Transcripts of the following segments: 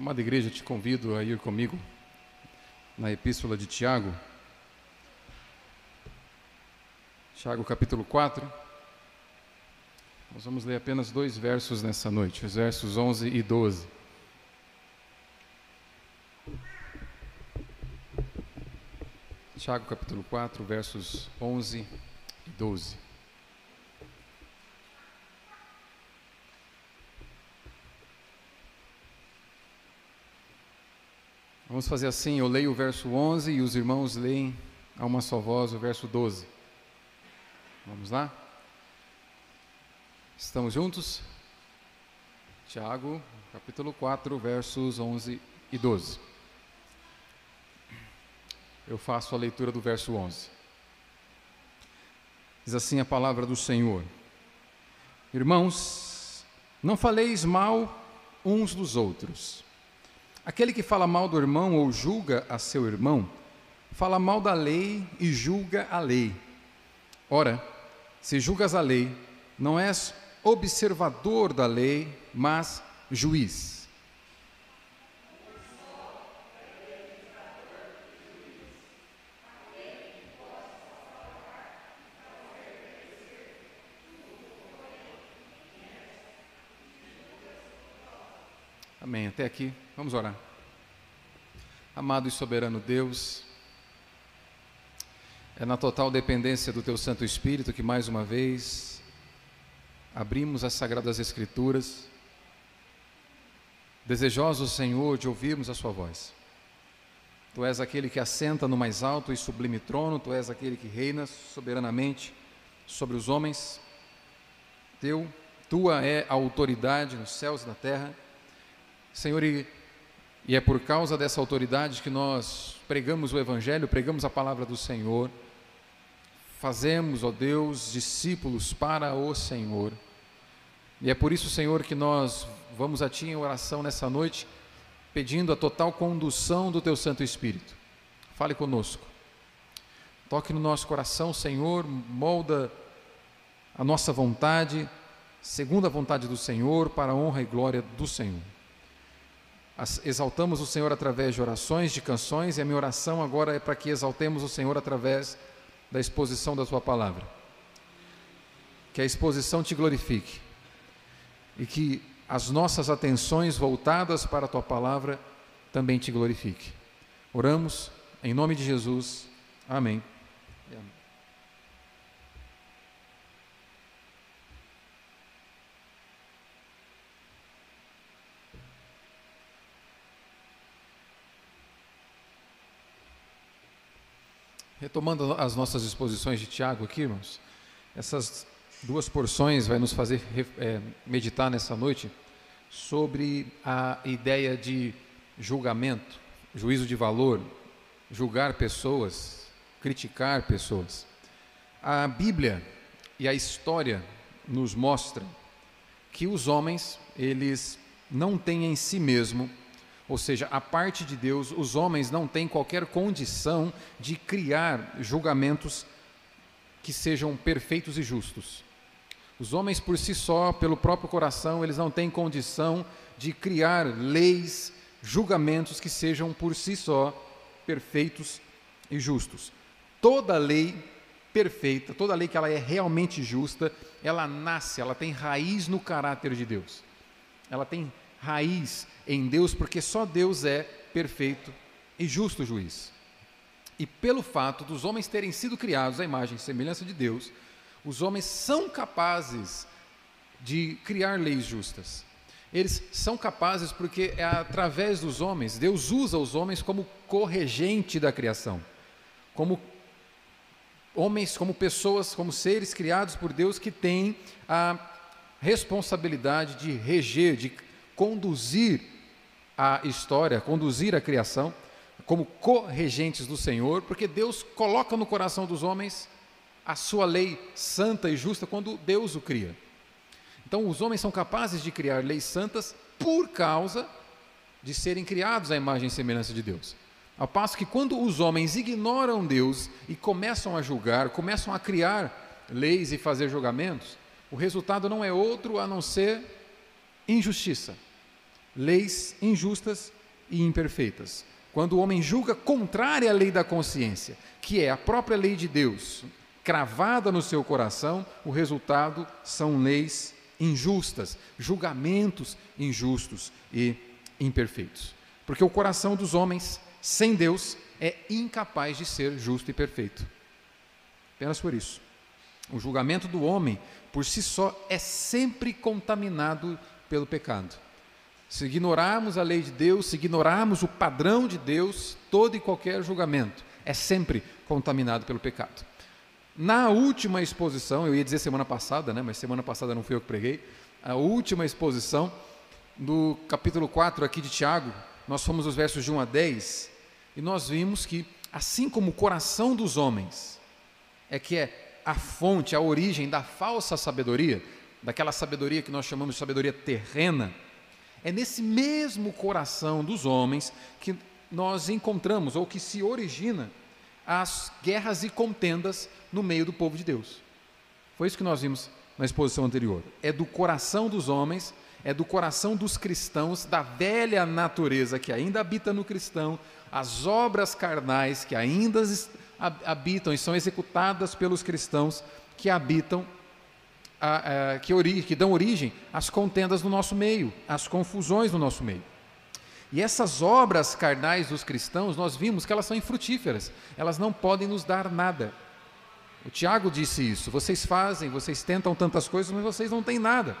Amada igreja, te convido a ir comigo na Epístola de Tiago. Tiago capítulo 4. Nós vamos ler apenas dois versos nessa noite, os versos 11 e 12. Tiago capítulo 4, versos 11 e 12. Vamos fazer assim: eu leio o verso 11 e os irmãos leem a uma só voz o verso 12. Vamos lá? Estamos juntos? Tiago, capítulo 4, versos 11 e 12. Eu faço a leitura do verso 11. Diz assim a palavra do Senhor: Irmãos, não faleis mal uns dos outros. Aquele que fala mal do irmão ou julga a seu irmão, fala mal da lei e julga a lei. Ora, se julgas a lei, não és observador da lei, mas juiz. Amém. Até aqui. Vamos orar. Amado e soberano Deus, é na total dependência do Teu Santo Espírito que mais uma vez abrimos as Sagradas Escrituras, desejosos, Senhor, de ouvirmos a Sua voz. Tu és aquele que assenta no mais alto e sublime trono, Tu és aquele que reina soberanamente sobre os homens. Teu, Tua é a autoridade nos céus e na terra. Senhor, e, e é por causa dessa autoridade que nós pregamos o Evangelho, pregamos a palavra do Senhor, fazemos, ó Deus, discípulos para o Senhor. E é por isso, Senhor, que nós vamos a Ti em oração nessa noite, pedindo a total condução do Teu Santo Espírito. Fale conosco. Toque no nosso coração, Senhor, molda a nossa vontade, segundo a vontade do Senhor, para a honra e glória do Senhor. Exaltamos o Senhor através de orações, de canções, e a minha oração agora é para que exaltemos o Senhor através da exposição da Tua palavra. Que a exposição te glorifique e que as nossas atenções voltadas para a Tua palavra também te glorifique. Oramos em nome de Jesus. Amém. Amém. Retomando as nossas exposições de Tiago aqui, irmãos, essas duas porções vai nos fazer é, meditar nessa noite sobre a ideia de julgamento, juízo de valor, julgar pessoas, criticar pessoas. A Bíblia e a história nos mostram que os homens, eles não têm em si mesmo ou seja, a parte de Deus, os homens não têm qualquer condição de criar julgamentos que sejam perfeitos e justos. Os homens por si só, pelo próprio coração, eles não têm condição de criar leis, julgamentos que sejam por si só perfeitos e justos. Toda lei perfeita, toda lei que ela é realmente justa, ela nasce, ela tem raiz no caráter de Deus. Ela tem raiz em Deus, porque só Deus é perfeito e justo juiz. E pelo fato dos homens terem sido criados à imagem e semelhança de Deus, os homens são capazes de criar leis justas. Eles são capazes porque é através dos homens, Deus usa os homens como corregente da criação, como homens, como pessoas, como seres criados por Deus que têm a responsabilidade de reger, de conduzir a história, conduzir a criação como corregentes do Senhor, porque Deus coloca no coração dos homens a sua lei santa e justa quando Deus o cria. Então, os homens são capazes de criar leis santas por causa de serem criados à imagem e semelhança de Deus. Ao passo que quando os homens ignoram Deus e começam a julgar, começam a criar leis e fazer julgamentos, o resultado não é outro a não ser injustiça leis injustas e imperfeitas. Quando o homem julga contrária à lei da consciência, que é a própria lei de Deus, cravada no seu coração, o resultado são leis injustas, julgamentos injustos e imperfeitos. Porque o coração dos homens sem Deus é incapaz de ser justo e perfeito. Apenas por isso. O julgamento do homem, por si só, é sempre contaminado pelo pecado. Se ignorarmos a lei de Deus, se ignorarmos o padrão de Deus, todo e qualquer julgamento é sempre contaminado pelo pecado. Na última exposição, eu ia dizer semana passada, né, mas semana passada não fui eu que preguei, a última exposição do capítulo 4 aqui de Tiago, nós fomos os versos de 1 a 10, e nós vimos que, assim como o coração dos homens é que é a fonte, a origem da falsa sabedoria, daquela sabedoria que nós chamamos de sabedoria terrena, é nesse mesmo coração dos homens que nós encontramos, ou que se origina, as guerras e contendas no meio do povo de Deus. Foi isso que nós vimos na exposição anterior. É do coração dos homens, é do coração dos cristãos, da velha natureza que ainda habita no cristão, as obras carnais que ainda habitam e são executadas pelos cristãos que habitam a, a, que, ori, que dão origem às contendas no nosso meio, às confusões no nosso meio. E essas obras carnais dos cristãos, nós vimos que elas são infrutíferas, elas não podem nos dar nada. O Tiago disse isso: vocês fazem, vocês tentam tantas coisas, mas vocês não têm nada.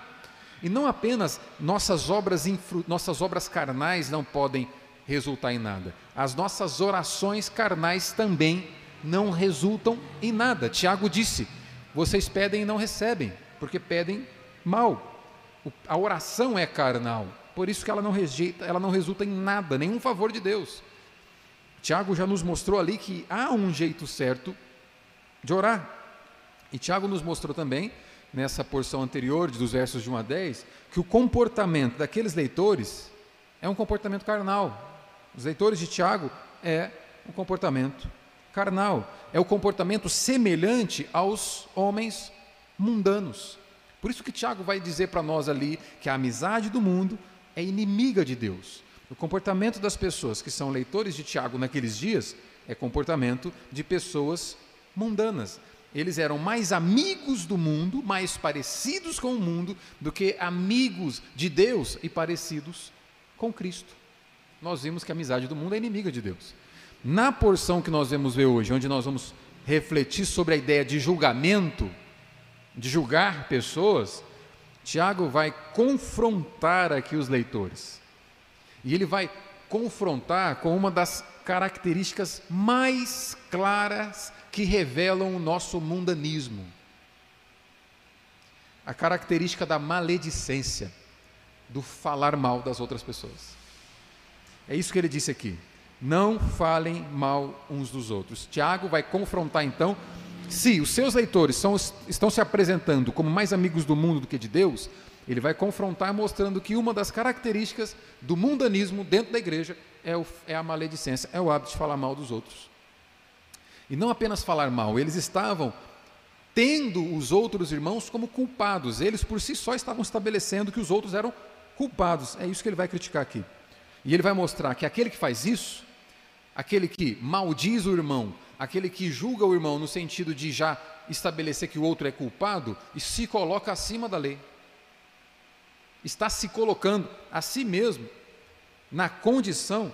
E não apenas nossas obras, infru, nossas obras carnais não podem resultar em nada, as nossas orações carnais também não resultam em nada. Tiago disse: vocês pedem e não recebem, porque pedem mal. A oração é carnal, por isso que ela não rejeita, ela não resulta em nada, nenhum favor de Deus. Tiago já nos mostrou ali que há um jeito certo de orar. E Tiago nos mostrou também, nessa porção anterior, dos versos de 1 a 10, que o comportamento daqueles leitores é um comportamento carnal. Os leitores de Tiago é um comportamento carnal, é o comportamento semelhante aos homens mundanos. Por isso que Tiago vai dizer para nós ali que a amizade do mundo é inimiga de Deus. O comportamento das pessoas que são leitores de Tiago naqueles dias é comportamento de pessoas mundanas. Eles eram mais amigos do mundo, mais parecidos com o mundo, do que amigos de Deus e parecidos com Cristo. Nós vimos que a amizade do mundo é inimiga de Deus. Na porção que nós vamos ver hoje, onde nós vamos refletir sobre a ideia de julgamento, de julgar pessoas, Tiago vai confrontar aqui os leitores. E ele vai confrontar com uma das características mais claras que revelam o nosso mundanismo. A característica da maledicência, do falar mal das outras pessoas. É isso que ele disse aqui. Não falem mal uns dos outros. Tiago vai confrontar então se os seus leitores são, estão se apresentando como mais amigos do mundo do que de Deus, ele vai confrontar mostrando que uma das características do mundanismo dentro da igreja é, o, é a maledicência, é o hábito de falar mal dos outros. E não apenas falar mal, eles estavam tendo os outros irmãos como culpados, eles por si só estavam estabelecendo que os outros eram culpados. É isso que ele vai criticar aqui. E ele vai mostrar que aquele que faz isso, aquele que maldiz o irmão, aquele que julga o irmão no sentido de já estabelecer que o outro é culpado e se coloca acima da lei. Está se colocando a si mesmo na condição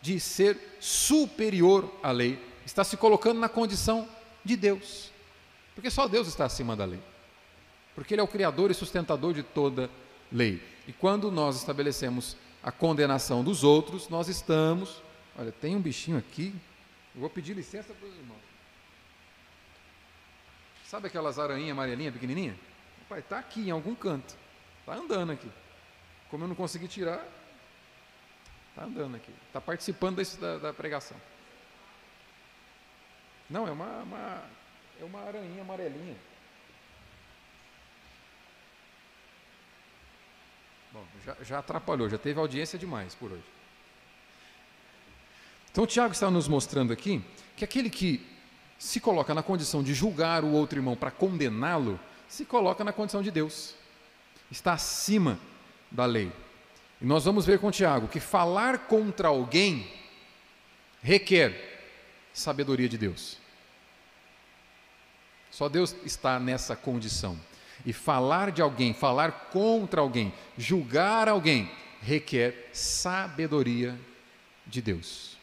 de ser superior à lei, está se colocando na condição de Deus. Porque só Deus está acima da lei. Porque Ele é o criador e sustentador de toda lei. E quando nós estabelecemos a condenação dos outros, nós estamos. Olha, tem um bichinho aqui vou pedir licença para os irmãos. Sabe aquelas aranhinhas amarelinhas pequenininha? Pai, está aqui em algum canto. Está andando aqui. Como eu não consegui tirar, está andando aqui. Está participando desse, da, da, pregação. Não, é uma, uma, é uma aranhinha amarelinha. Bom, já, já atrapalhou, já teve audiência demais por hoje. Então, o Tiago está nos mostrando aqui que aquele que se coloca na condição de julgar o outro irmão para condená-lo, se coloca na condição de Deus, está acima da lei. E nós vamos ver com Tiago que falar contra alguém requer sabedoria de Deus. Só Deus está nessa condição. E falar de alguém, falar contra alguém, julgar alguém, requer sabedoria de Deus.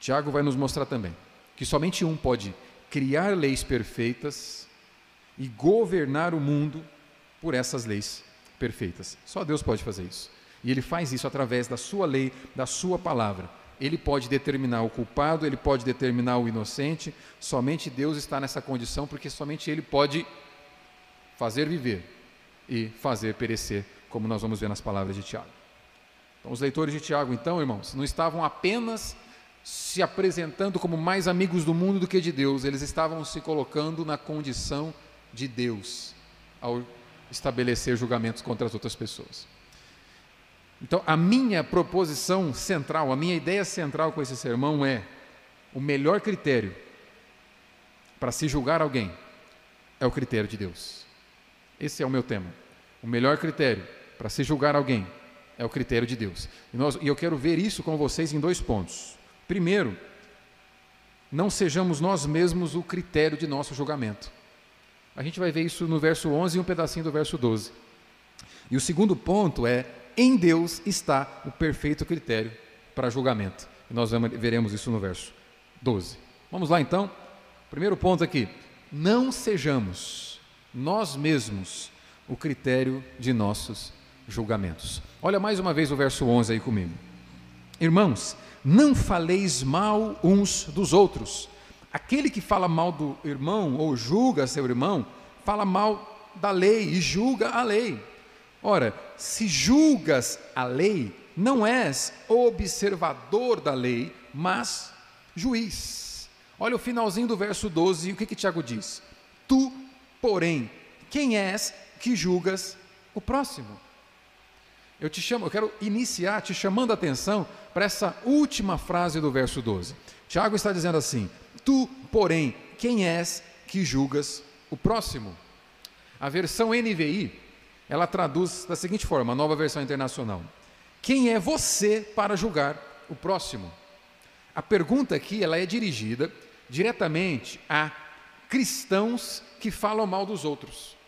Tiago vai nos mostrar também que somente um pode criar leis perfeitas e governar o mundo por essas leis perfeitas. Só Deus pode fazer isso. E ele faz isso através da sua lei, da sua palavra. Ele pode determinar o culpado, ele pode determinar o inocente. Somente Deus está nessa condição, porque somente ele pode fazer viver e fazer perecer, como nós vamos ver nas palavras de Tiago. Então, os leitores de Tiago, então, irmãos, não estavam apenas se apresentando como mais amigos do mundo do que de Deus, eles estavam se colocando na condição de Deus ao estabelecer julgamentos contra as outras pessoas. Então, a minha proposição central, a minha ideia central com esse sermão é: o melhor critério para se julgar alguém é o critério de Deus. Esse é o meu tema. O melhor critério para se julgar alguém é o critério de Deus. E, nós, e eu quero ver isso com vocês em dois pontos. Primeiro, não sejamos nós mesmos o critério de nosso julgamento. A gente vai ver isso no verso 11 e um pedacinho do verso 12. E o segundo ponto é: em Deus está o perfeito critério para julgamento. E nós veremos isso no verso 12. Vamos lá então. Primeiro ponto aqui: não sejamos nós mesmos o critério de nossos julgamentos. Olha mais uma vez o verso 11 aí comigo. Irmãos, não faleis mal uns dos outros. Aquele que fala mal do irmão ou julga seu irmão, fala mal da lei e julga a lei. Ora, se julgas a lei, não és observador da lei, mas juiz. Olha o finalzinho do verso 12, o que, que Tiago diz? Tu, porém, quem és que julgas o próximo? Eu te chamo, eu quero iniciar te chamando a atenção para essa última frase do verso 12. Tiago está dizendo assim: Tu, porém, quem és que julgas o próximo? A versão NVI, ela traduz da seguinte forma, a nova versão internacional: Quem é você para julgar o próximo? A pergunta aqui, ela é dirigida diretamente a cristãos que falam mal dos outros.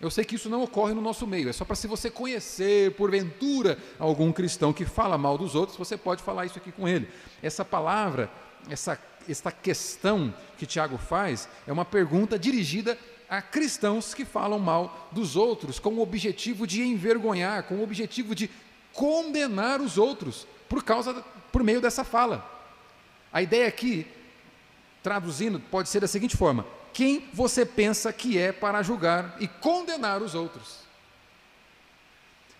Eu sei que isso não ocorre no nosso meio, é só para se você conhecer, porventura, algum cristão que fala mal dos outros, você pode falar isso aqui com ele. Essa palavra, essa, essa questão que Tiago faz, é uma pergunta dirigida a cristãos que falam mal dos outros, com o objetivo de envergonhar, com o objetivo de condenar os outros, por causa, por meio dessa fala. A ideia aqui, traduzindo, pode ser da seguinte forma: quem você pensa que é para julgar e condenar os outros.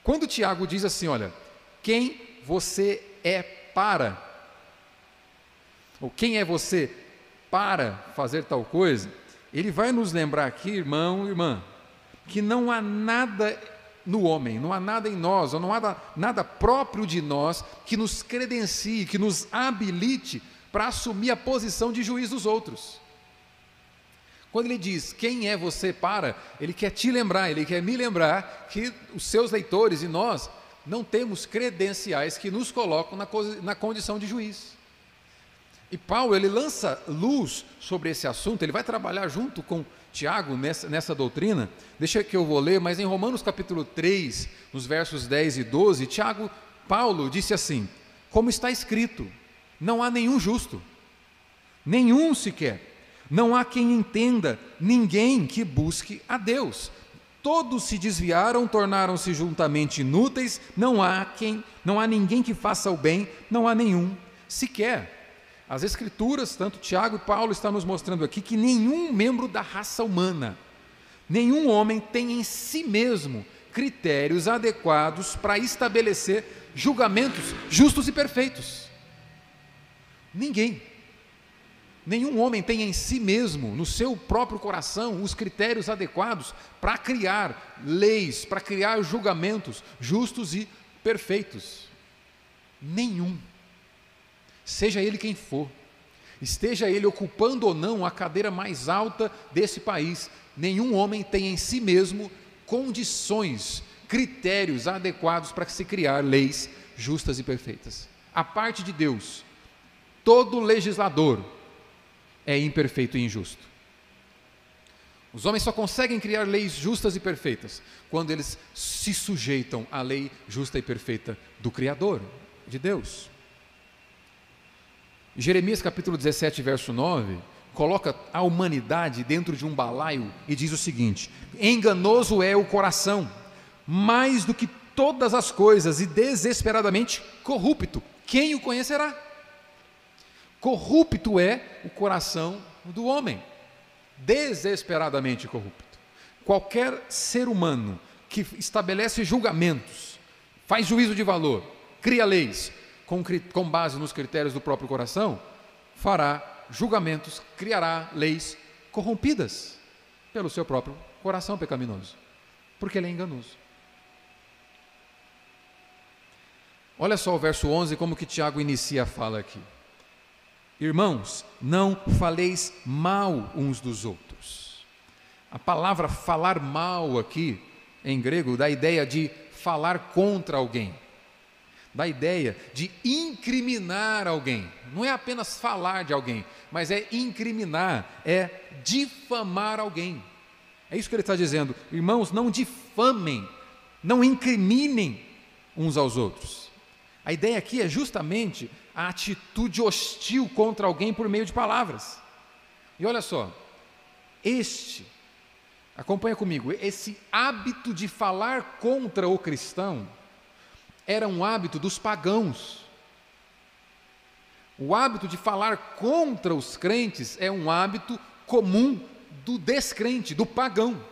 Quando Tiago diz assim, olha, quem você é para, ou quem é você para fazer tal coisa, ele vai nos lembrar aqui, irmão, irmã, que não há nada no homem, não há nada em nós, ou não há nada próprio de nós que nos credencie, que nos habilite para assumir a posição de juiz dos outros. Quando ele diz quem é você para, ele quer te lembrar, ele quer me lembrar que os seus leitores e nós não temos credenciais que nos colocam na, na condição de juiz. E Paulo, ele lança luz sobre esse assunto, ele vai trabalhar junto com Tiago nessa, nessa doutrina. Deixa que eu vou ler, mas em Romanos capítulo 3, nos versos 10 e 12, Tiago, Paulo disse assim: Como está escrito, não há nenhum justo, nenhum sequer. Não há quem entenda, ninguém que busque a Deus. Todos se desviaram, tornaram-se juntamente inúteis, não há quem, não há ninguém que faça o bem, não há nenhum sequer. As escrituras, tanto Tiago e Paulo estão nos mostrando aqui que nenhum membro da raça humana, nenhum homem tem em si mesmo critérios adequados para estabelecer julgamentos justos e perfeitos. Ninguém. Nenhum homem tem em si mesmo, no seu próprio coração, os critérios adequados para criar leis, para criar julgamentos justos e perfeitos. Nenhum. Seja ele quem for, esteja ele ocupando ou não a cadeira mais alta desse país, nenhum homem tem em si mesmo condições, critérios adequados para se criar leis justas e perfeitas. A parte de Deus, todo legislador é imperfeito e injusto. Os homens só conseguem criar leis justas e perfeitas quando eles se sujeitam à lei justa e perfeita do Criador, de Deus. Jeremias capítulo 17, verso 9, coloca a humanidade dentro de um balaio e diz o seguinte: enganoso é o coração, mais do que todas as coisas, e desesperadamente corrupto. Quem o conhecerá? Corrupto é o coração do homem desesperadamente corrupto. Qualquer ser humano que estabelece julgamentos, faz juízo de valor, cria leis com, com base nos critérios do próprio coração, fará julgamentos, criará leis corrompidas pelo seu próprio coração pecaminoso, porque ele é enganoso. Olha só o verso 11, como que Tiago inicia a fala aqui. Irmãos, não faleis mal uns dos outros. A palavra falar mal aqui, em grego, dá a ideia de falar contra alguém, dá a ideia de incriminar alguém. Não é apenas falar de alguém, mas é incriminar, é difamar alguém. É isso que ele está dizendo. Irmãos, não difamem, não incriminem uns aos outros. A ideia aqui é justamente a atitude hostil contra alguém por meio de palavras. E olha só, este, acompanha comigo, esse hábito de falar contra o cristão era um hábito dos pagãos. O hábito de falar contra os crentes é um hábito comum do descrente, do pagão.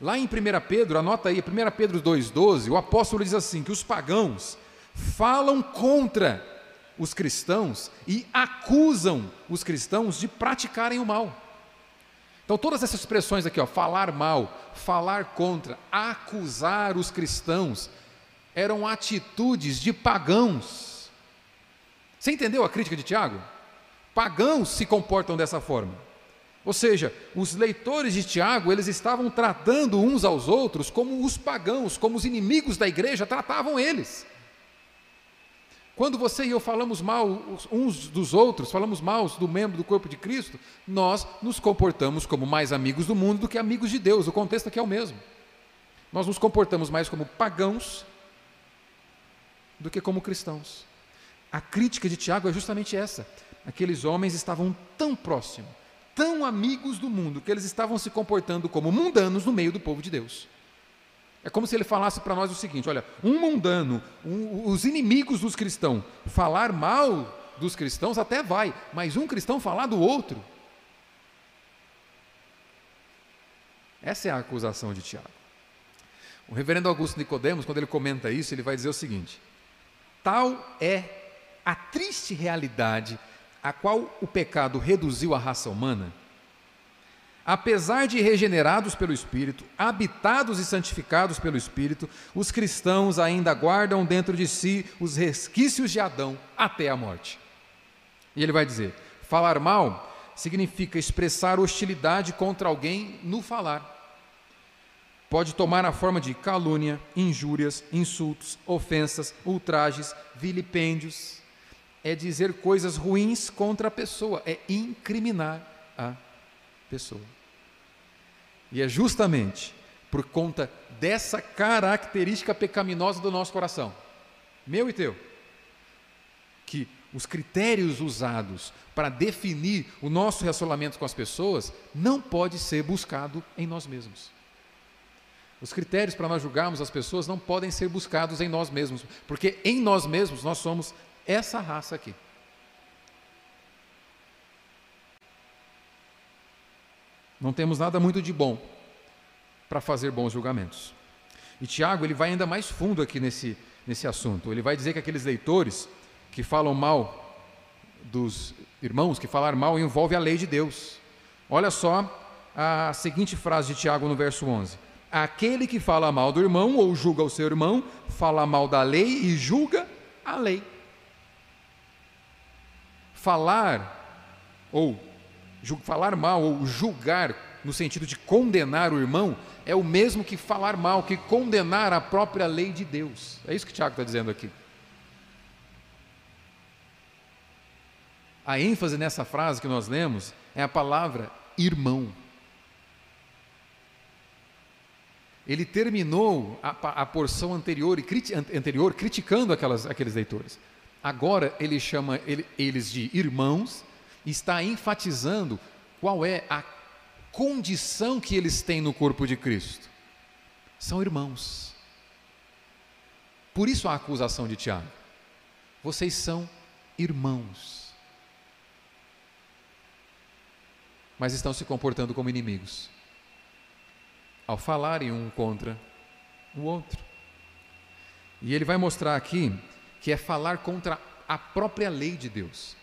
Lá em 1 Pedro, anota aí, 1 Pedro 2,12, o apóstolo diz assim: que os pagãos falam contra os cristãos e acusam os cristãos de praticarem o mal. Então, todas essas expressões aqui, ó, falar mal, falar contra, acusar os cristãos, eram atitudes de pagãos. Você entendeu a crítica de Tiago? Pagãos se comportam dessa forma. Ou seja, os leitores de Tiago, eles estavam tratando uns aos outros como os pagãos, como os inimigos da igreja tratavam eles. Quando você e eu falamos mal uns dos outros, falamos mal do membro do corpo de Cristo, nós nos comportamos como mais amigos do mundo do que amigos de Deus. O contexto aqui é o mesmo. Nós nos comportamos mais como pagãos do que como cristãos. A crítica de Tiago é justamente essa. Aqueles homens estavam tão próximos, tão amigos do mundo, que eles estavam se comportando como mundanos no meio do povo de Deus. É como se ele falasse para nós o seguinte: olha, um mundano, um, os inimigos dos cristãos, falar mal dos cristãos até vai, mas um cristão falar do outro. Essa é a acusação de Tiago. O reverendo Augusto Nicodemos, quando ele comenta isso, ele vai dizer o seguinte: tal é a triste realidade a qual o pecado reduziu a raça humana, Apesar de regenerados pelo Espírito, habitados e santificados pelo Espírito, os cristãos ainda guardam dentro de si os resquícios de Adão até a morte. E ele vai dizer: falar mal significa expressar hostilidade contra alguém no falar. Pode tomar a forma de calúnia, injúrias, insultos, ofensas, ultrajes, vilipêndios. É dizer coisas ruins contra a pessoa, é incriminar a pessoa. E é justamente por conta dessa característica pecaminosa do nosso coração, meu e teu, que os critérios usados para definir o nosso relacionamento com as pessoas não pode ser buscado em nós mesmos. Os critérios para nós julgarmos as pessoas não podem ser buscados em nós mesmos, porque em nós mesmos nós somos essa raça aqui. Não temos nada muito de bom para fazer bons julgamentos. E Tiago, ele vai ainda mais fundo aqui nesse, nesse assunto. Ele vai dizer que aqueles leitores que falam mal dos irmãos, que falar mal envolve a lei de Deus. Olha só a seguinte frase de Tiago no verso 11: Aquele que fala mal do irmão ou julga o seu irmão, fala mal da lei e julga a lei. Falar ou falar mal ou julgar no sentido de condenar o irmão, é o mesmo que falar mal, que condenar a própria lei de Deus. É isso que Tiago está dizendo aqui. A ênfase nessa frase que nós lemos é a palavra irmão. Ele terminou a, a porção anterior, anterior criticando aquelas, aqueles leitores. Agora ele chama ele, eles de irmãos está enfatizando qual é a condição que eles têm no corpo de Cristo. São irmãos. Por isso a acusação de Tiago. Vocês são irmãos. Mas estão se comportando como inimigos. Ao falarem um contra o outro. E ele vai mostrar aqui que é falar contra a própria lei de Deus.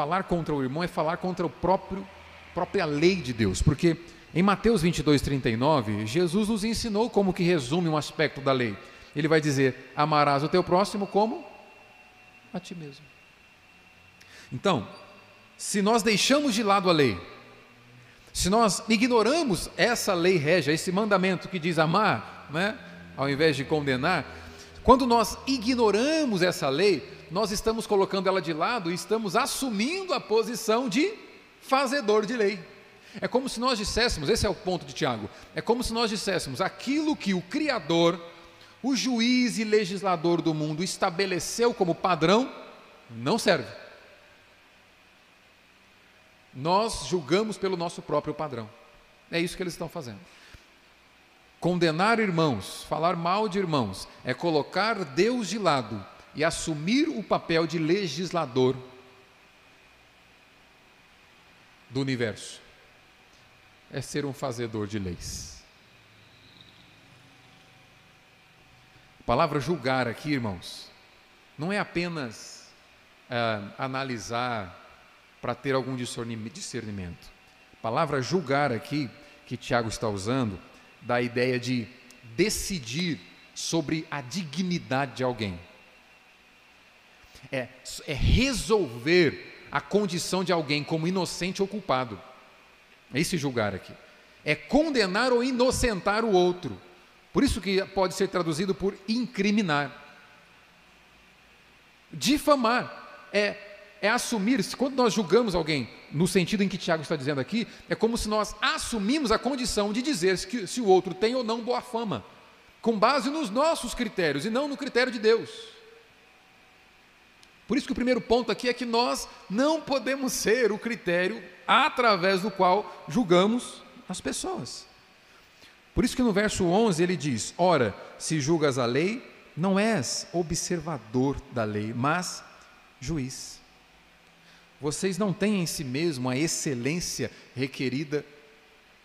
Falar contra o irmão é falar contra o próprio própria lei de Deus, porque em Mateus 22, 39, Jesus nos ensinou como que resume um aspecto da lei. Ele vai dizer: amarás o teu próximo como a ti mesmo. Então, se nós deixamos de lado a lei, se nós ignoramos essa lei régia, esse mandamento que diz amar, né, ao invés de condenar, quando nós ignoramos essa lei, nós estamos colocando ela de lado e estamos assumindo a posição de fazedor de lei. É como se nós disséssemos, esse é o ponto de Tiago, é como se nós disséssemos aquilo que o Criador, o juiz e legislador do mundo estabeleceu como padrão, não serve. Nós julgamos pelo nosso próprio padrão. É isso que eles estão fazendo. Condenar irmãos, falar mal de irmãos, é colocar Deus de lado e assumir o papel de legislador do universo. É ser um fazedor de leis. A palavra julgar aqui, irmãos, não é apenas é, analisar para ter algum discernimento. A palavra julgar aqui, que Tiago está usando, dá a ideia de decidir sobre a dignidade de alguém é, é resolver a condição de alguém como inocente ou culpado. É esse julgar aqui. É condenar ou inocentar o outro. Por isso que pode ser traduzido por incriminar. Difamar é, é assumir, quando nós julgamos alguém, no sentido em que Tiago está dizendo aqui, é como se nós assumimos a condição de dizer se, se o outro tem ou não boa fama, com base nos nossos critérios e não no critério de Deus. Por isso que o primeiro ponto aqui é que nós não podemos ser o critério através do qual julgamos as pessoas. Por isso que no verso 11 ele diz: Ora, se julgas a lei, não és observador da lei, mas juiz. Vocês não têm em si mesmo a excelência requerida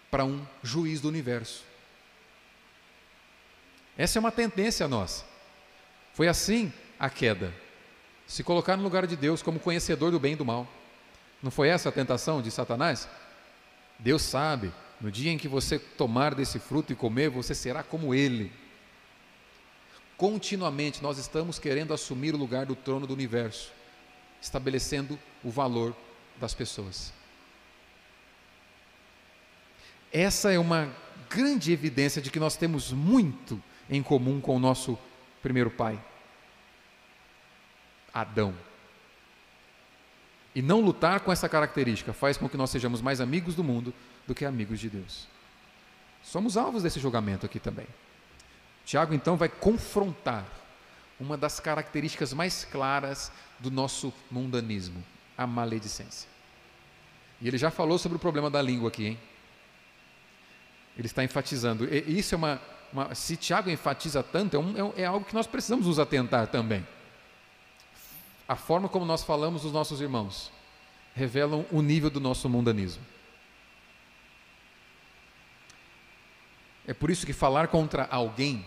para um juiz do universo. Essa é uma tendência nossa. Foi assim a queda se colocar no lugar de Deus como conhecedor do bem e do mal. Não foi essa a tentação de Satanás? Deus sabe, no dia em que você tomar desse fruto e comer, você será como ele. Continuamente nós estamos querendo assumir o lugar do trono do universo, estabelecendo o valor das pessoas. Essa é uma grande evidência de que nós temos muito em comum com o nosso primeiro pai. Adão. E não lutar com essa característica faz com que nós sejamos mais amigos do mundo do que amigos de Deus. Somos alvos desse julgamento aqui também. Tiago então vai confrontar uma das características mais claras do nosso mundanismo, a maledicência. E ele já falou sobre o problema da língua aqui, hein? Ele está enfatizando. E isso é uma, uma se Tiago enfatiza tanto, é, um, é, é algo que nós precisamos nos atentar também a forma como nós falamos dos nossos irmãos revelam o nível do nosso mundanismo. É por isso que falar contra alguém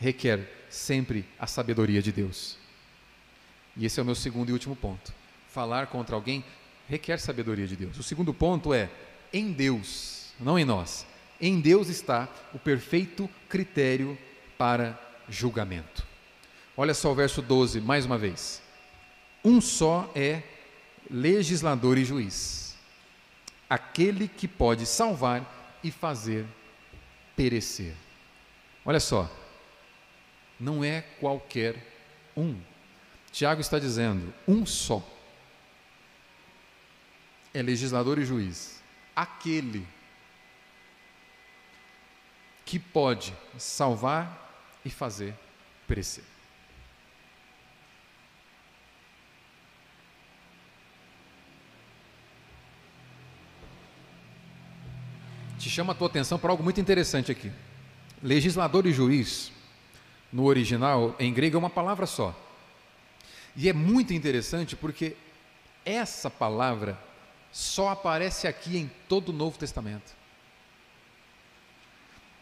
requer sempre a sabedoria de Deus. E esse é o meu segundo e último ponto. Falar contra alguém requer sabedoria de Deus. O segundo ponto é em Deus, não em nós. Em Deus está o perfeito critério para julgamento. Olha só o verso 12, mais uma vez um só é legislador e juiz. aquele que pode salvar e fazer perecer. Olha só, não é qualquer um. Tiago está dizendo: um só. É legislador e juiz. Aquele que pode salvar e fazer perecer. Chama a tua atenção para algo muito interessante aqui. Legislador e juiz, no original, em grego, é uma palavra só. E é muito interessante porque essa palavra só aparece aqui em todo o Novo Testamento.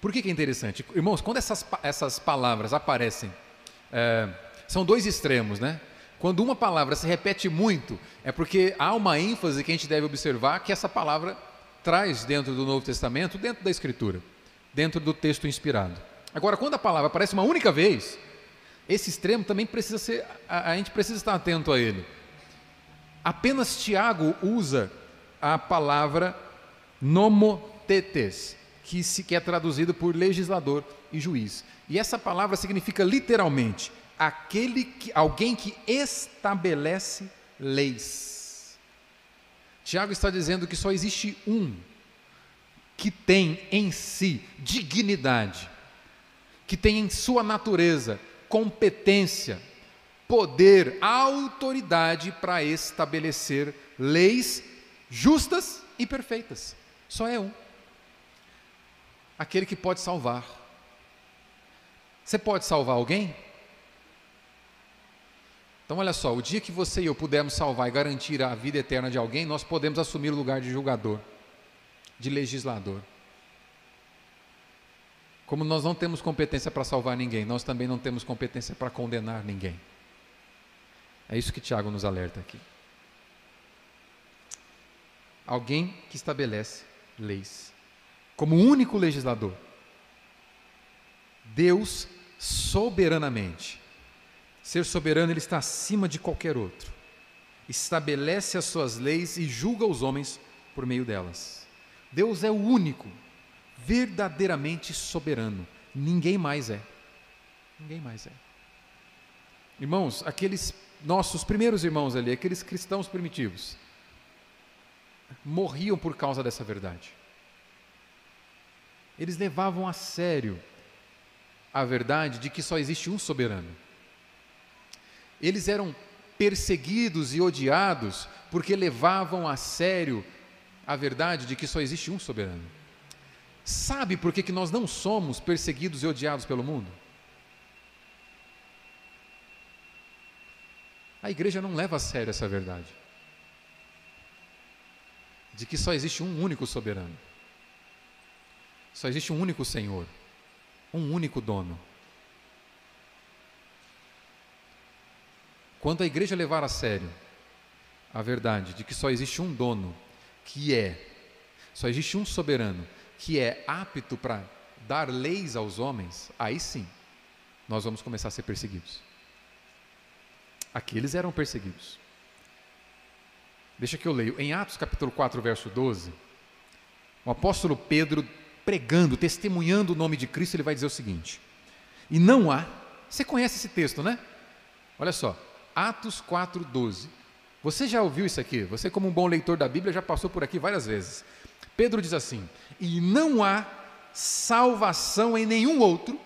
Por que, que é interessante? Irmãos, quando essas, essas palavras aparecem, é, são dois extremos, né? Quando uma palavra se repete muito, é porque há uma ênfase que a gente deve observar que essa palavra traz dentro do Novo Testamento, dentro da Escritura, dentro do texto inspirado. Agora, quando a palavra aparece uma única vez, esse extremo também precisa ser, a, a gente precisa estar atento a ele. Apenas Tiago usa a palavra nomotetes, que se que é traduzido por legislador e juiz. E essa palavra significa literalmente aquele que, alguém que estabelece leis. Tiago está dizendo que só existe um que tem em si dignidade, que tem em sua natureza competência, poder, autoridade para estabelecer leis justas e perfeitas. Só é um aquele que pode salvar. Você pode salvar alguém? Então, olha só: o dia que você e eu pudermos salvar e garantir a vida eterna de alguém, nós podemos assumir o lugar de julgador, de legislador. Como nós não temos competência para salvar ninguém, nós também não temos competência para condenar ninguém. É isso que Tiago nos alerta aqui. Alguém que estabelece leis como único legislador. Deus soberanamente. Ser soberano, ele está acima de qualquer outro. Estabelece as suas leis e julga os homens por meio delas. Deus é o único, verdadeiramente soberano. Ninguém mais é. Ninguém mais é. Irmãos, aqueles nossos primeiros irmãos ali, aqueles cristãos primitivos, morriam por causa dessa verdade. Eles levavam a sério a verdade de que só existe um soberano. Eles eram perseguidos e odiados porque levavam a sério a verdade de que só existe um soberano. Sabe por que, que nós não somos perseguidos e odiados pelo mundo? A igreja não leva a sério essa verdade. De que só existe um único soberano. Só existe um único Senhor, um único dono. Quando a igreja levar a sério a verdade de que só existe um dono, que é, só existe um soberano, que é apto para dar leis aos homens, aí sim, nós vamos começar a ser perseguidos. Aqueles eram perseguidos. Deixa que eu leio. Em Atos capítulo 4, verso 12, o apóstolo Pedro pregando, testemunhando o nome de Cristo, ele vai dizer o seguinte: E não há, você conhece esse texto, né? Olha só, Atos 4:12. Você já ouviu isso aqui? Você como um bom leitor da Bíblia já passou por aqui várias vezes. Pedro diz assim: "E não há salvação em nenhum outro,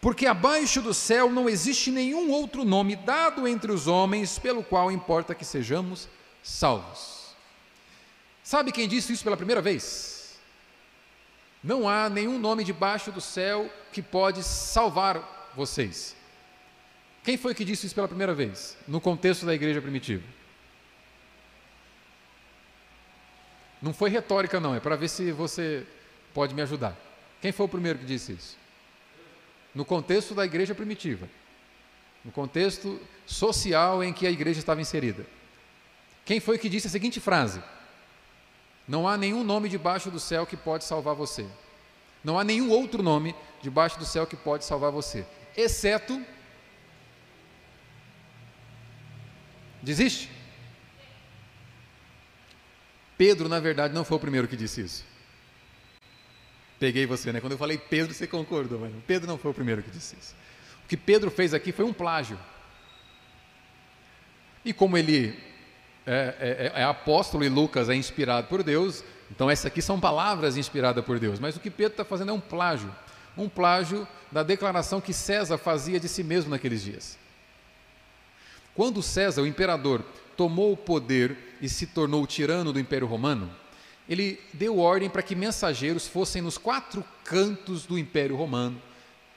porque abaixo do céu não existe nenhum outro nome dado entre os homens pelo qual importa que sejamos salvos." Sabe quem disse isso pela primeira vez? Não há nenhum nome debaixo do céu que pode salvar vocês. Quem foi que disse isso pela primeira vez, no contexto da igreja primitiva? Não foi retórica, não, é para ver se você pode me ajudar. Quem foi o primeiro que disse isso? No contexto da igreja primitiva, no contexto social em que a igreja estava inserida. Quem foi que disse a seguinte frase? Não há nenhum nome debaixo do céu que pode salvar você. Não há nenhum outro nome debaixo do céu que pode salvar você, exceto. Desiste? Pedro, na verdade, não foi o primeiro que disse isso. Peguei você, né? Quando eu falei Pedro, você concordou, mas Pedro não foi o primeiro que disse isso. O que Pedro fez aqui foi um plágio. E como ele é, é, é, apóstolo e Lucas é inspirado por Deus, então essas aqui são palavras inspiradas por Deus. Mas o que Pedro está fazendo é um plágio. Um plágio da declaração que César fazia de si mesmo naqueles dias. Quando César, o imperador, tomou o poder e se tornou tirano do Império Romano, ele deu ordem para que mensageiros fossem nos quatro cantos do Império Romano,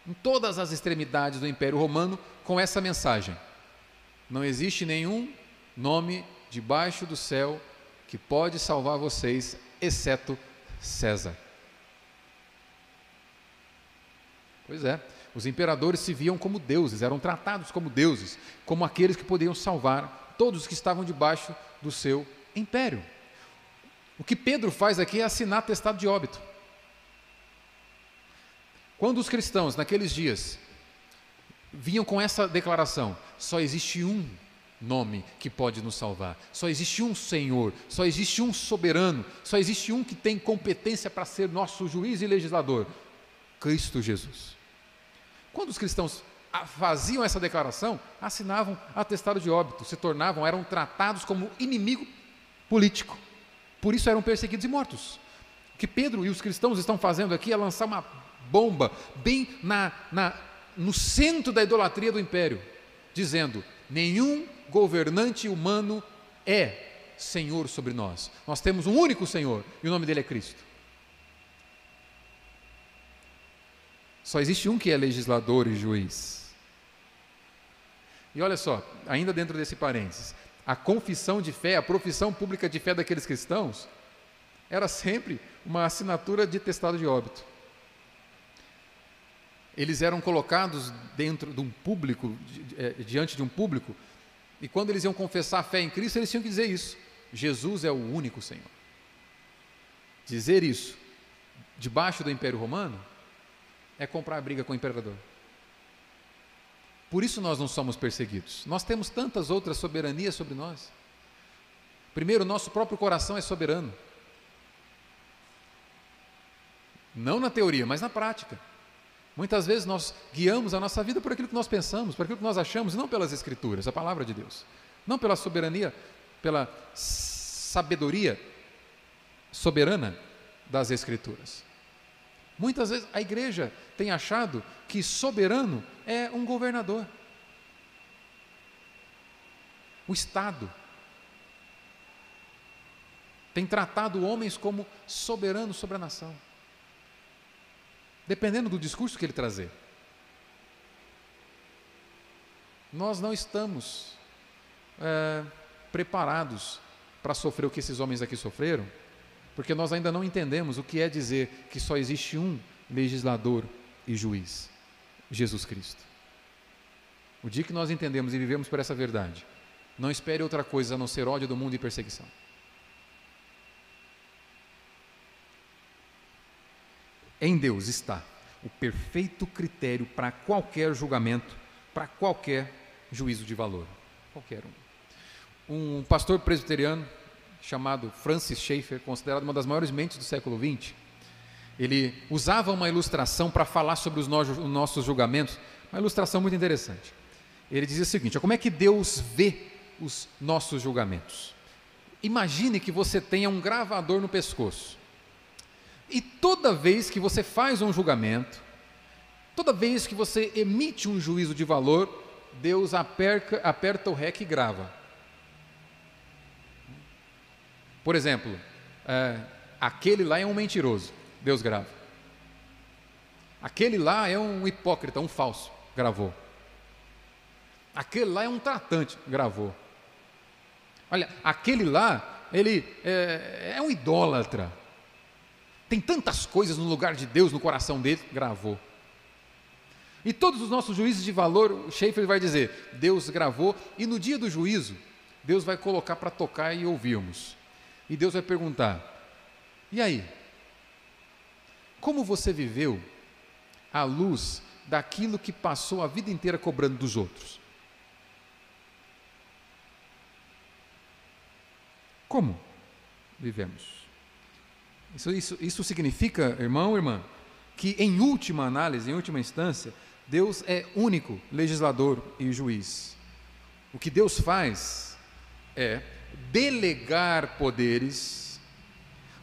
em todas as extremidades do Império Romano, com essa mensagem: Não existe nenhum nome debaixo do céu que pode salvar vocês, exceto César. Pois é, os imperadores se viam como deuses, eram tratados como deuses, como aqueles que poderiam salvar todos os que estavam debaixo do seu império. O que Pedro faz aqui é assinar testado de óbito. Quando os cristãos, naqueles dias, vinham com essa declaração: só existe um nome que pode nos salvar, só existe um Senhor, só existe um soberano, só existe um que tem competência para ser nosso juiz e legislador: Cristo Jesus. Quando os cristãos faziam essa declaração, assinavam atestado de óbito, se tornavam, eram tratados como inimigo político. Por isso eram perseguidos e mortos. O que Pedro e os cristãos estão fazendo aqui é lançar uma bomba bem na, na, no centro da idolatria do império, dizendo: nenhum governante humano é Senhor sobre nós. Nós temos um único Senhor e o nome dele é Cristo. Só existe um que é legislador e juiz. E olha só, ainda dentro desse parênteses, a confissão de fé, a profissão pública de fé daqueles cristãos, era sempre uma assinatura de testado de óbito. Eles eram colocados dentro de um público, é, diante de um público, e quando eles iam confessar a fé em Cristo, eles tinham que dizer isso: Jesus é o único Senhor. Dizer isso debaixo do Império Romano é comprar a briga com o imperador. Por isso nós não somos perseguidos. Nós temos tantas outras soberanias sobre nós. Primeiro, nosso próprio coração é soberano. Não na teoria, mas na prática. Muitas vezes nós guiamos a nossa vida por aquilo que nós pensamos, por aquilo que nós achamos, não pelas Escrituras, a palavra de Deus. Não pela soberania, pela sabedoria soberana das Escrituras. Muitas vezes a igreja tem achado que soberano é um governador. O Estado tem tratado homens como soberanos sobre a nação, dependendo do discurso que ele trazer. Nós não estamos é, preparados para sofrer o que esses homens aqui sofreram, porque nós ainda não entendemos o que é dizer que só existe um legislador e juiz: Jesus Cristo. O dia que nós entendemos e vivemos por essa verdade, não espere outra coisa a não ser ódio do mundo e perseguição. Em Deus está o perfeito critério para qualquer julgamento, para qualquer juízo de valor. Qualquer um. Um pastor presbiteriano chamado Francis Schaeffer, considerado uma das maiores mentes do século XX, ele usava uma ilustração para falar sobre os nossos julgamentos, uma ilustração muito interessante. Ele dizia o seguinte: como é que Deus vê os nossos julgamentos? Imagine que você tenha um gravador no pescoço. E toda vez que você faz um julgamento, toda vez que você emite um juízo de valor, Deus aperta, aperta o REC e grava. Por exemplo, é, aquele lá é um mentiroso, Deus grava. Aquele lá é um hipócrita, um falso, gravou. Aquele lá é um tratante, gravou. Olha, aquele lá, ele é, é um idólatra. Tem tantas coisas no lugar de Deus, no coração dele, gravou. E todos os nossos juízes de valor, Schaefer vai dizer, Deus gravou, e no dia do juízo, Deus vai colocar para tocar e ouvirmos. E Deus vai perguntar: e aí? Como você viveu à luz daquilo que passou a vida inteira cobrando dos outros? Como vivemos. Isso, isso, isso significa, irmão, irmã, que em última análise, em última instância, Deus é único legislador e juiz. O que Deus faz é delegar poderes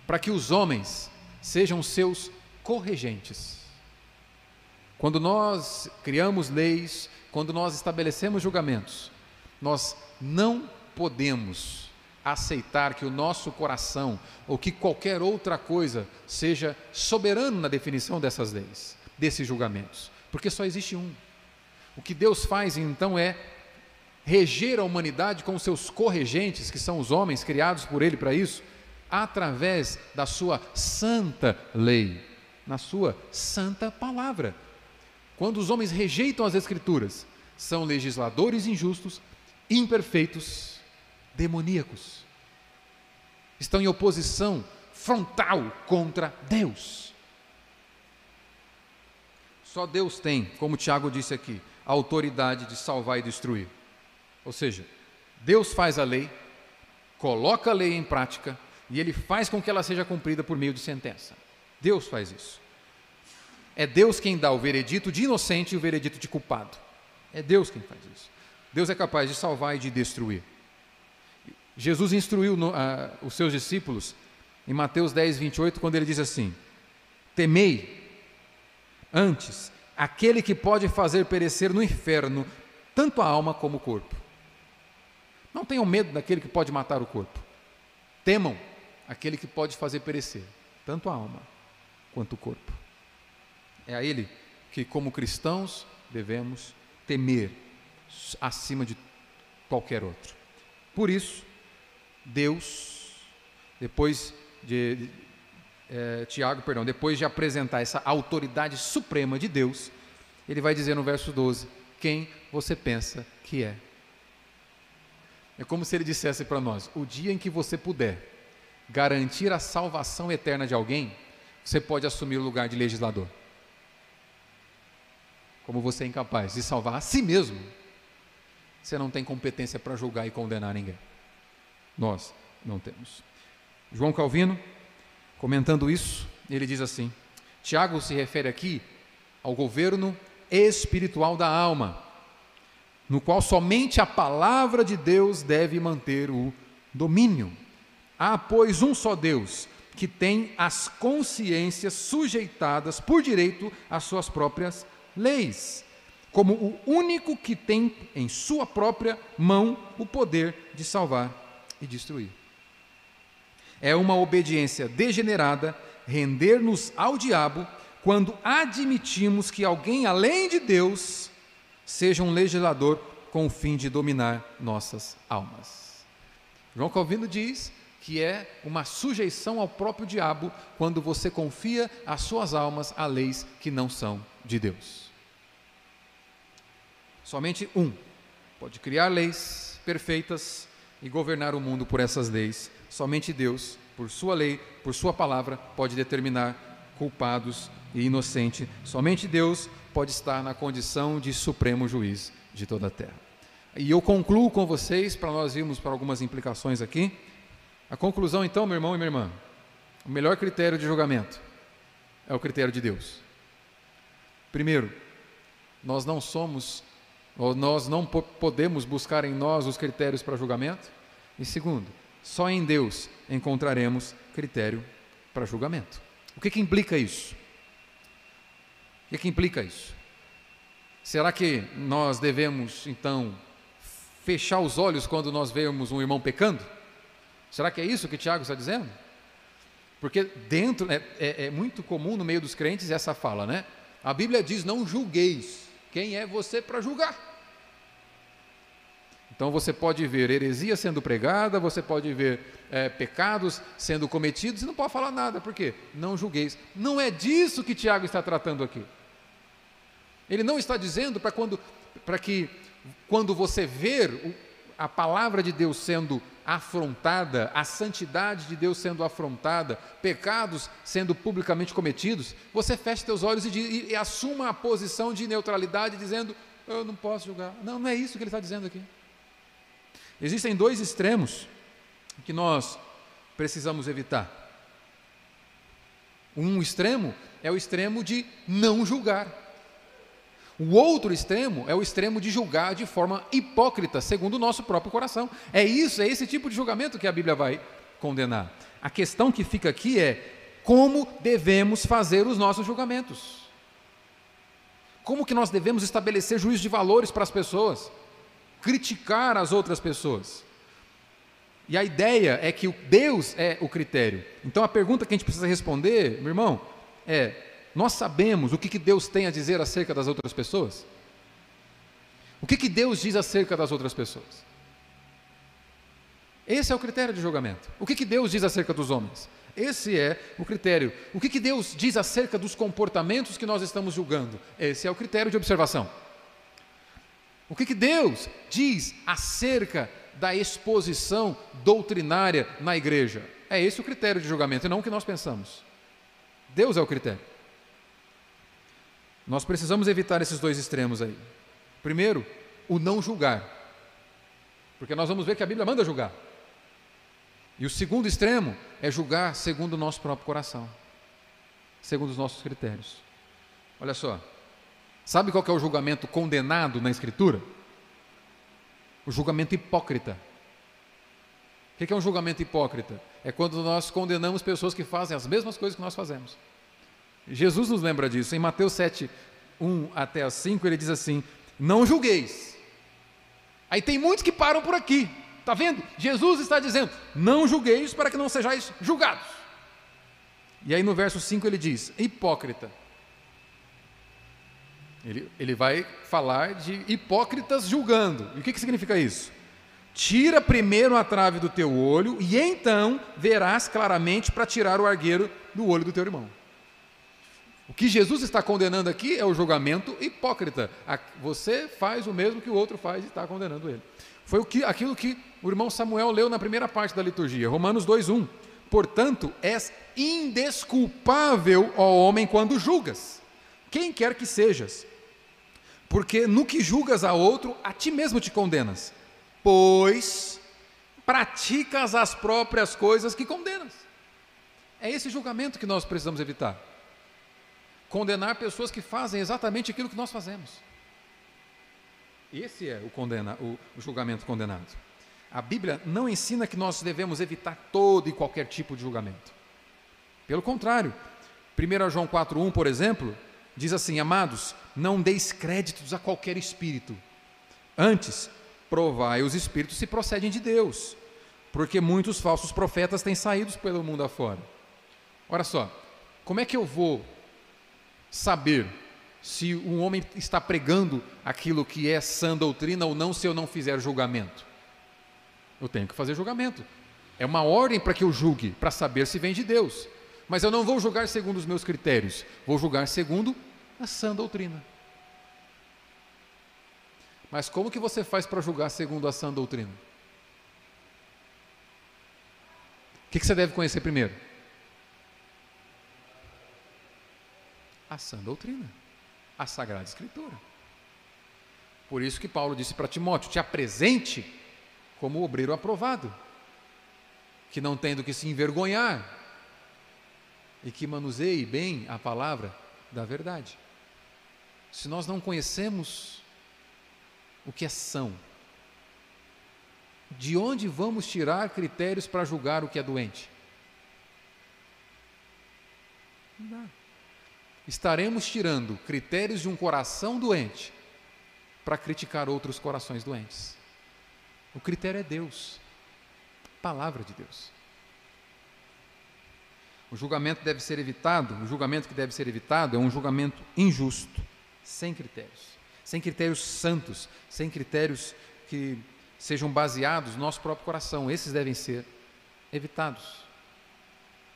para que os homens sejam seus corregentes. Quando nós criamos leis, quando nós estabelecemos julgamentos, nós não podemos aceitar que o nosso coração ou que qualquer outra coisa seja soberano na definição dessas leis, desses julgamentos, porque só existe um. O que Deus faz então é reger a humanidade com seus corregentes, que são os homens criados por Ele para isso, através da sua santa lei, na sua santa palavra. Quando os homens rejeitam as Escrituras, são legisladores injustos, imperfeitos, demoníacos. Estão em oposição frontal contra Deus. Só Deus tem, como Tiago disse aqui, a autoridade de salvar e destruir. Ou seja, Deus faz a lei, coloca a lei em prática e ele faz com que ela seja cumprida por meio de sentença. Deus faz isso. É Deus quem dá o veredito de inocente e o veredito de culpado. É Deus quem faz isso. Deus é capaz de salvar e de destruir. Jesus instruiu no, a, os seus discípulos em Mateus 10, 28, quando ele diz assim: Temei antes aquele que pode fazer perecer no inferno tanto a alma como o corpo. Não tenham medo daquele que pode matar o corpo. Temam aquele que pode fazer perecer tanto a alma quanto o corpo. É a ele que, como cristãos, devemos temer acima de qualquer outro. Por isso, Deus, depois de, é, Tiago, perdão, depois de apresentar essa autoridade suprema de Deus, ele vai dizer no verso 12: quem você pensa que é? É como se ele dissesse para nós: o dia em que você puder garantir a salvação eterna de alguém, você pode assumir o lugar de legislador como você é incapaz de salvar a si mesmo, você não tem competência para julgar e condenar ninguém. Nós não temos. João Calvino, comentando isso, ele diz assim: Tiago se refere aqui ao governo espiritual da alma, no qual somente a palavra de Deus deve manter o domínio. Há, pois, um só Deus que tem as consciências sujeitadas por direito às suas próprias leis, como o único que tem em sua própria mão o poder de salvar e destruir. É uma obediência degenerada render-nos ao diabo quando admitimos que alguém além de Deus seja um legislador com o fim de dominar nossas almas. João Calvino diz que é uma sujeição ao próprio diabo quando você confia as suas almas a leis que não são de Deus. Somente um pode criar leis perfeitas e governar o mundo por essas leis. Somente Deus, por sua lei, por sua palavra, pode determinar culpados e inocentes. Somente Deus pode estar na condição de supremo juiz de toda a terra. E eu concluo com vocês, para nós irmos para algumas implicações aqui. A conclusão, então, meu irmão e minha irmã: o melhor critério de julgamento é o critério de Deus. Primeiro, nós não somos ou nós não podemos buscar em nós os critérios para julgamento. E segundo, só em Deus encontraremos critério para julgamento. O que, que implica isso? O que, que implica isso? Será que nós devemos, então, fechar os olhos quando nós vemos um irmão pecando? Será que é isso que Tiago está dizendo? Porque dentro, é, é, é muito comum no meio dos crentes essa fala, né? A Bíblia diz: não julgueis. Quem é você para julgar? Então você pode ver heresia sendo pregada, você pode ver é, pecados sendo cometidos e não pode falar nada, por quê? Não julgueis. Não é disso que Tiago está tratando aqui. Ele não está dizendo para quando, para que quando você ver a palavra de Deus sendo afrontada, a santidade de Deus sendo afrontada, pecados sendo publicamente cometidos, você feche seus olhos e, e, e assuma a posição de neutralidade, dizendo: Eu não posso julgar. Não, não é isso que ele está dizendo aqui. Existem dois extremos que nós precisamos evitar? Um extremo é o extremo de não julgar. O outro extremo é o extremo de julgar de forma hipócrita, segundo o nosso próprio coração. É isso, é esse tipo de julgamento que a Bíblia vai condenar. A questão que fica aqui é como devemos fazer os nossos julgamentos. Como que nós devemos estabelecer juízo de valores para as pessoas? Criticar as outras pessoas. E a ideia é que Deus é o critério. Então a pergunta que a gente precisa responder, meu irmão, é: nós sabemos o que, que Deus tem a dizer acerca das outras pessoas? O que, que Deus diz acerca das outras pessoas? Esse é o critério de julgamento. O que, que Deus diz acerca dos homens? Esse é o critério. O que, que Deus diz acerca dos comportamentos que nós estamos julgando? Esse é o critério de observação. O que, que Deus diz acerca da exposição doutrinária na igreja? É esse o critério de julgamento e não o que nós pensamos. Deus é o critério. Nós precisamos evitar esses dois extremos aí. Primeiro, o não julgar. Porque nós vamos ver que a Bíblia manda julgar. E o segundo extremo é julgar segundo o nosso próprio coração, segundo os nossos critérios. Olha só, sabe qual é o julgamento condenado na Escritura? O julgamento hipócrita. O que é um julgamento hipócrita? É quando nós condenamos pessoas que fazem as mesmas coisas que nós fazemos. Jesus nos lembra disso. Em Mateus 7, 1 até 5, ele diz assim: Não julgueis. Aí tem muitos que param por aqui. Está vendo? Jesus está dizendo: Não julgueis para que não sejais julgados. E aí no verso 5 ele diz: Hipócrita. Ele, ele vai falar de hipócritas julgando. E o que, que significa isso? Tira primeiro a trave do teu olho, e então verás claramente para tirar o argueiro do olho do teu irmão. O que Jesus está condenando aqui é o julgamento hipócrita. Você faz o mesmo que o outro faz e está condenando ele. Foi aquilo que o irmão Samuel leu na primeira parte da liturgia, Romanos 2:1. Portanto, és indesculpável, ó homem, quando julgas, quem quer que sejas, porque no que julgas a outro, a ti mesmo te condenas, pois praticas as próprias coisas que condenas. É esse julgamento que nós precisamos evitar. Condenar pessoas que fazem exatamente aquilo que nós fazemos. Esse é o, condena, o, o julgamento condenado. A Bíblia não ensina que nós devemos evitar todo e qualquer tipo de julgamento. Pelo contrário, 1 João 4,1, por exemplo, diz assim: Amados, não deis créditos a qualquer espírito. Antes, provai os espíritos se procedem de Deus, porque muitos falsos profetas têm saído pelo mundo afora. Olha só, como é que eu vou saber se um homem está pregando aquilo que é sã doutrina ou não se eu não fizer julgamento? Eu tenho que fazer julgamento. É uma ordem para que eu julgue, para saber se vem de Deus. Mas eu não vou julgar segundo os meus critérios, vou julgar segundo a sã doutrina. Mas como que você faz para julgar segundo a sã doutrina? O que, que você deve conhecer primeiro? A sã doutrina, a Sagrada Escritura. Por isso que Paulo disse para Timóteo: te apresente como obreiro aprovado, que não tem do que se envergonhar e que manuseie bem a palavra da verdade. Se nós não conhecemos o que é são, de onde vamos tirar critérios para julgar o que é doente? Não dá. Estaremos tirando critérios de um coração doente para criticar outros corações doentes. O critério é Deus, palavra de Deus. O julgamento deve ser evitado, o julgamento que deve ser evitado é um julgamento injusto, sem critérios, sem critérios santos, sem critérios que sejam baseados no nosso próprio coração. Esses devem ser evitados.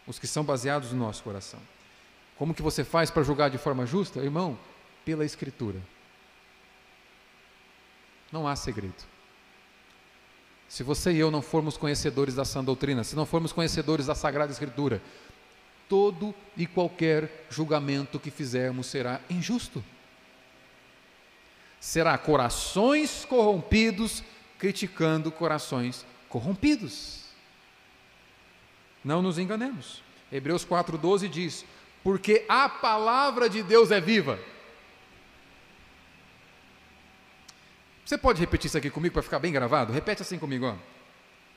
Os que são baseados no nosso coração. Como que você faz para julgar de forma justa? Irmão, pela escritura. Não há segredo. Se você e eu não formos conhecedores da sã doutrina, se não formos conhecedores da Sagrada Escritura, todo e qualquer julgamento que fizermos será injusto. Será corações corrompidos criticando corações corrompidos. Não nos enganemos. Hebreus 4,12 diz: Porque a palavra de Deus é viva. Você pode repetir isso aqui comigo para ficar bem gravado? Repete assim comigo, ó.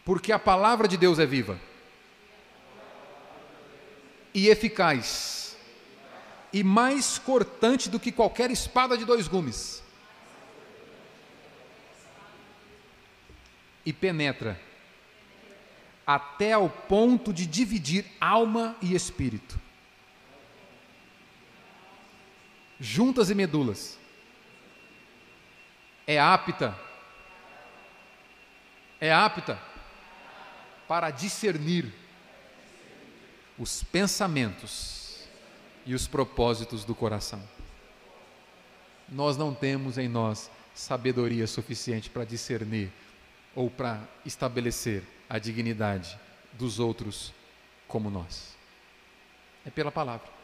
Porque a palavra de Deus é viva e eficaz e mais cortante do que qualquer espada de dois gumes. E penetra até ao ponto de dividir alma e espírito, juntas e medulas. É apta, é apta para discernir os pensamentos e os propósitos do coração. Nós não temos em nós sabedoria suficiente para discernir ou para estabelecer a dignidade dos outros como nós. É pela palavra.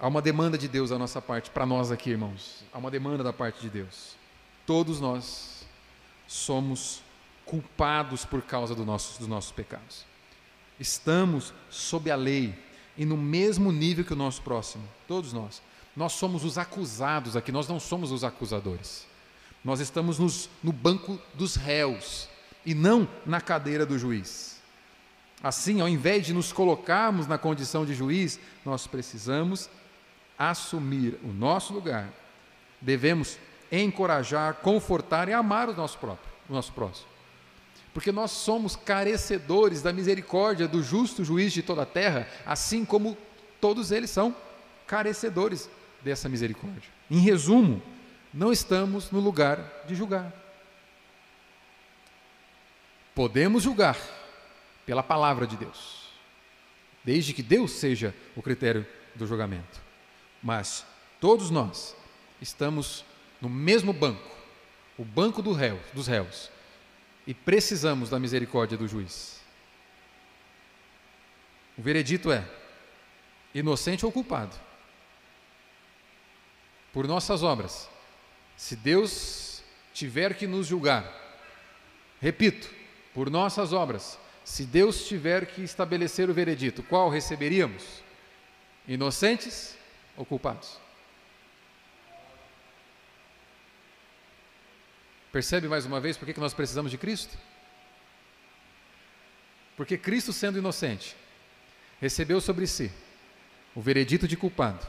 Há uma demanda de Deus da nossa parte, para nós aqui, irmãos. Há uma demanda da parte de Deus. Todos nós somos culpados por causa do nosso, dos nossos pecados. Estamos sob a lei e no mesmo nível que o nosso próximo, todos nós. Nós somos os acusados aqui, nós não somos os acusadores. Nós estamos nos, no banco dos réus e não na cadeira do juiz. Assim, ao invés de nos colocarmos na condição de juiz, nós precisamos assumir o nosso lugar. Devemos encorajar, confortar e amar o nosso próprio, o nosso próximo. Porque nós somos carecedores da misericórdia do justo juiz de toda a terra, assim como todos eles são carecedores dessa misericórdia. Em resumo, não estamos no lugar de julgar. Podemos julgar pela palavra de Deus, desde que Deus seja o critério do julgamento. Mas todos nós estamos no mesmo banco, o banco do réu, dos réus, e precisamos da misericórdia do juiz. O veredito é inocente ou culpado. Por nossas obras, se Deus tiver que nos julgar, repito, por nossas obras, se Deus tiver que estabelecer o veredito, qual receberíamos? Inocentes ou culpados? Percebe mais uma vez por que nós precisamos de Cristo? Porque Cristo, sendo inocente, recebeu sobre si o veredito de culpado,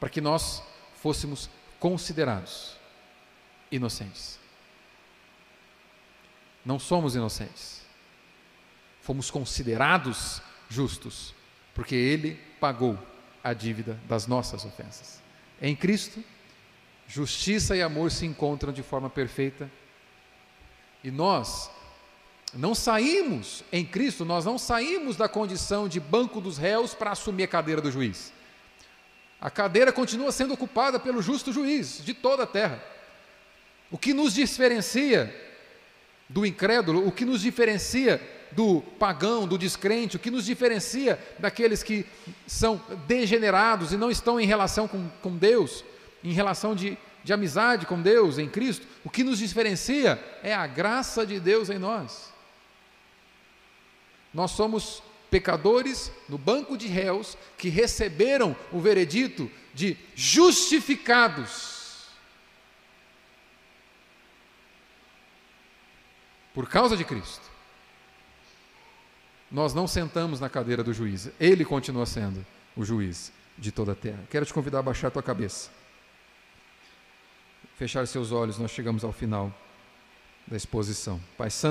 para que nós fôssemos considerados inocentes. Não somos inocentes. Fomos considerados justos, porque Ele pagou a dívida das nossas ofensas. Em Cristo, justiça e amor se encontram de forma perfeita. E nós não saímos em Cristo, nós não saímos da condição de banco dos réus para assumir a cadeira do juiz. A cadeira continua sendo ocupada pelo justo juiz de toda a terra. O que nos diferencia do incrédulo, o que nos diferencia do pagão, do descrente, o que nos diferencia daqueles que são degenerados e não estão em relação com, com Deus, em relação de, de amizade com Deus, em Cristo, o que nos diferencia é a graça de Deus em nós. Nós somos pecadores no banco de réus que receberam o veredito de justificados por causa de Cristo, nós não sentamos na cadeira do juiz, ele continua sendo o juiz de toda a terra. Quero te convidar a baixar a tua cabeça, fechar seus olhos, nós chegamos ao final da exposição. Pai Santo,